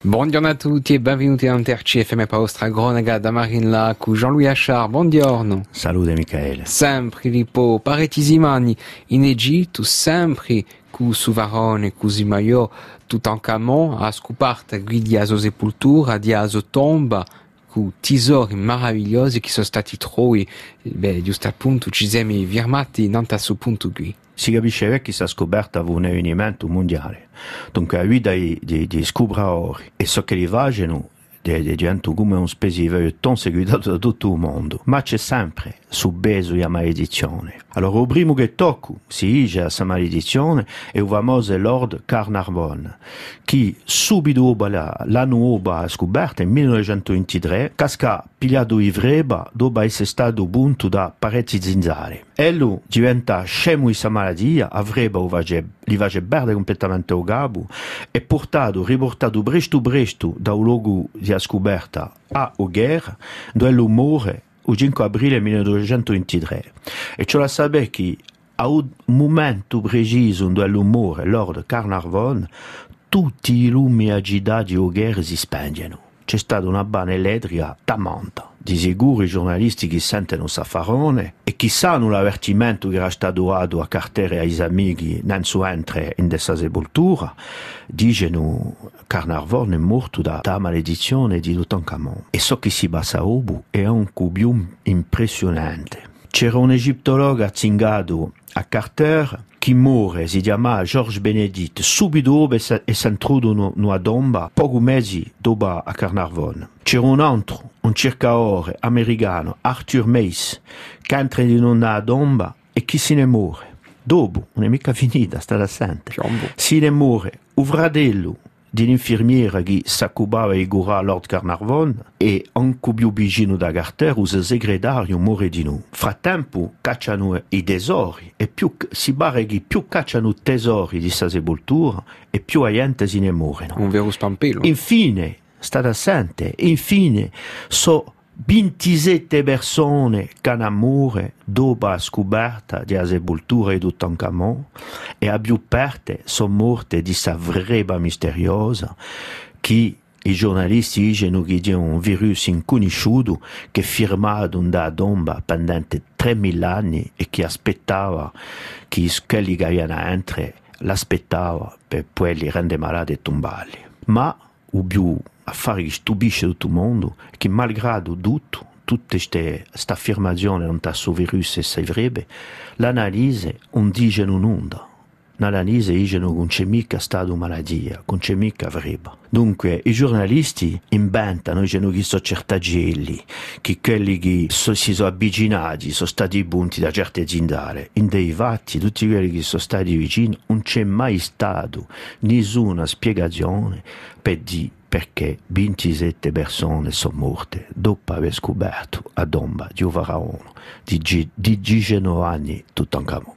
Buongiorno a tutti e benvenuti a Interci FM Paustra Gronaga da Marinla con Jean-Louis Achard. Buongiorno. Salute Michele. Sempre ripo paretisimani in Egitto, sempre cu Suvarone, cu Zimaio, Tutankhamon, a scoperta guidi a sua sepoltura, di a sua tomba, cu tesori meravigliosi che sono stati trovati, beh, giusto appunto ci siamo firmati in a suo punto qui. Si capisce che questa scoperta fu un avvenimento mondiale. Dunque, a guida di, di, di scobratori e so che li vagiano di gente come un specie tan seguitato da tutto il mondo, ma c'è sempre subbeso e maledizione. Il primo che tocco si dice a questa maledizione è il famoso Lord Carnarvon, che subito dopo l'anno scoperta, in 1923, casca pigliato vreba dopo essere stato bunto da parecchi zinzare. Ello diventa scemo di questa malattia, a vreba gli va a perdere completamente il gabo, e portato, riportato presto presto da un luogo di scoperta a guerra, dove muore il 5 aprile 1923. E ciò la sapere che a un momento preciso muore, Lord Carnarvon, tutti i lumi agitati di guerra si spengono. C'è stata una banda elettrica tamanta. Di sicuro i giornalisti che sentono Saffarone e che sanno l'avvertimento che era stato dato a Carter e ai amici non su entrare in questa sepoltura, dicono Carnarvon è morto da, da maledizione di Tutankhamon. E so che si passa a Obu è un cubium impressionante. C'era un egiptologo azzingato a Carter muore, si chiama George Benedict, subito dopo e si intrudono nella tomba, pochi mesi dopo a Carnarvon. C'era un altro, un cercatore americano, Arthur Mace, che entra in una tomba e che se ne muore. Dopo, non è mica finita, sta assente. Si ne muore un fratello un'infermiera che s'occupava di curare Lord Carnarvon e anche più vicino da Carter il segretario muore di noi. Frattempo cacciano i tesori e più si pare che più cacciano tesori di questa sepoltura e più gente se ne muore. Un vero spampello. Infine, state assente, infine, so 27 persone muore dopo la scoperta della sepoltura di Tutankhamon e a più parte sono morte di questa vreba misteriosa che i giornalisti dicono che è un virus inconosciuto che firmato da tomba pendente 3.000 anni e che aspettava che quelli che avevano entrato l'aspettava per poi li rendere malati e tombarli. Ma o più affare che stupisce tutto il mondo è che malgrado tutto, tutta questa affermazione non sta su virus e si avrebbe, l'analisi non dice nulla. L'analisi dice che non c'è mica stata una malattia, non c'è mica avrebbe. Dunque, i giornalisti inventano, dicono che sono certagelli, che quelli che so, si sono avvicinati sono stati punti da certe zindare. In dei fatti, tutti quelli che sono stati vicini, non c'è mai stata nessuna spiegazione per dire perché 27 persone sono morte dopo aver scoperto a tomba di un faraone di, di 19 anni Tutankhamon.